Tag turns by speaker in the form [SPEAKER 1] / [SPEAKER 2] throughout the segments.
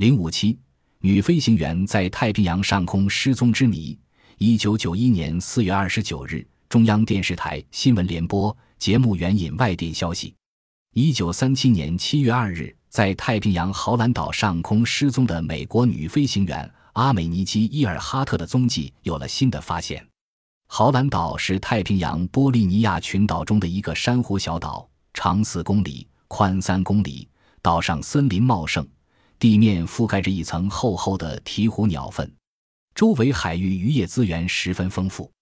[SPEAKER 1] 零五七女飞行员在太平洋上空失踪之谜。一九九一年四月二十九日，中央电视台新闻联播节目援引外电消息：一九三七年七月二日，在太平洋豪兰岛上空失踪的美国女飞行员阿美尼基·伊尔哈特的踪迹有了新的发现。豪兰岛是太平洋波利尼亚群岛中的一个珊瑚小岛，长四公里，宽三公里，岛上森林茂盛。地面覆盖着一层厚厚的鹈鹕鸟粪，周围海域渔业资源十分丰富。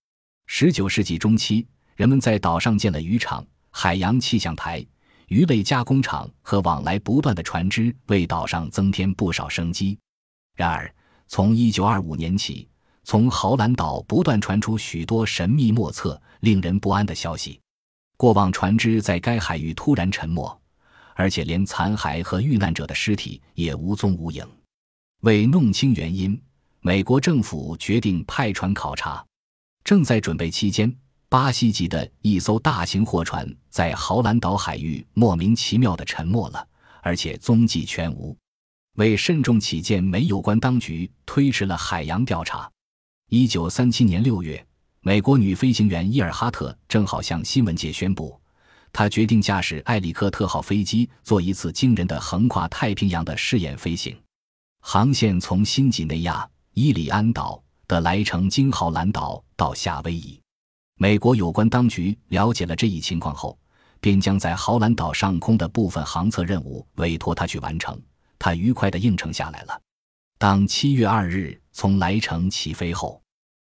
[SPEAKER 1] 十九世纪中期，人们在岛上建了渔场、海洋气象台、鱼类加工厂和往来不断的船只，为岛上增添不少生机。然而，从一九二五年起，从豪兰岛不断传出许多神秘莫测、令人不安的消息。过往船只在该海域突然沉没。而且连残骸和遇难者的尸体也无踪无影。为弄清原因，美国政府决定派船考察。正在准备期间，巴西籍的一艘大型货船在豪兰岛海域莫名其妙地沉没了，而且踪迹全无。为慎重起见，美有关当局推迟了海洋调查。一九三七年六月，美国女飞行员伊尔哈特正好向新闻界宣布。他决定驾驶埃里克特号飞机做一次惊人的横跨太平洋的试验飞行，航线从新几内亚、伊里安岛的莱城经豪兰岛到夏威夷。美国有关当局了解了这一情况后，便将在豪兰岛上空的部分航测任务委托他去完成。他愉快地应承下来了。当七月二日从莱城起飞后，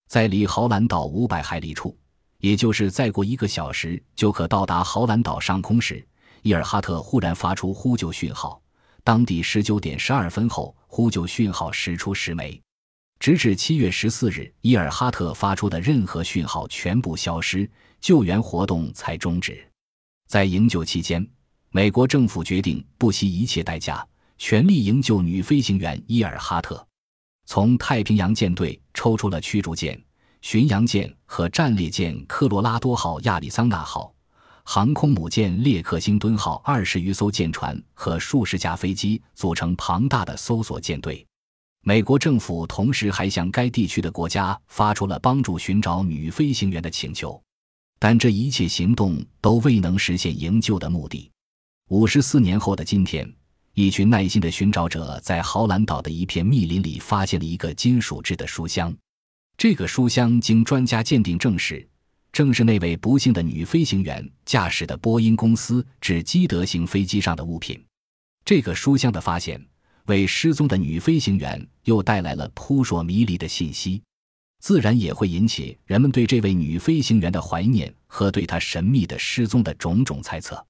[SPEAKER 1] 在离豪兰岛五百海里处。也就是再过一个小时就可到达豪兰岛上空时，伊尔哈特忽然发出呼救讯号。当地十九点十二分后，呼救讯号驶出十枚，直至七月十四日，伊尔哈特发出的任何讯号全部消失，救援活动才终止。在营救期间，美国政府决定不惜一切代价，全力营救女飞行员伊尔哈特。从太平洋舰队抽出了驱逐舰。巡洋舰和战列舰科罗拉多号、亚利桑那号、航空母舰列克星敦号二十余艘舰船和数十架飞机组成庞大的搜索舰队。美国政府同时还向该地区的国家发出了帮助寻找女飞行员的请求，但这一切行动都未能实现营救的目的。五十四年后的今天，一群耐心的寻找者在豪兰岛的一片密林里发现了一个金属制的书箱。这个书箱经专家鉴定证实，正是那位不幸的女飞行员驾驶的波音公司至基德型飞机上的物品。这个书箱的发现，为失踪的女飞行员又带来了扑朔迷离的信息，自然也会引起人们对这位女飞行员的怀念和对她神秘的失踪的种种猜测。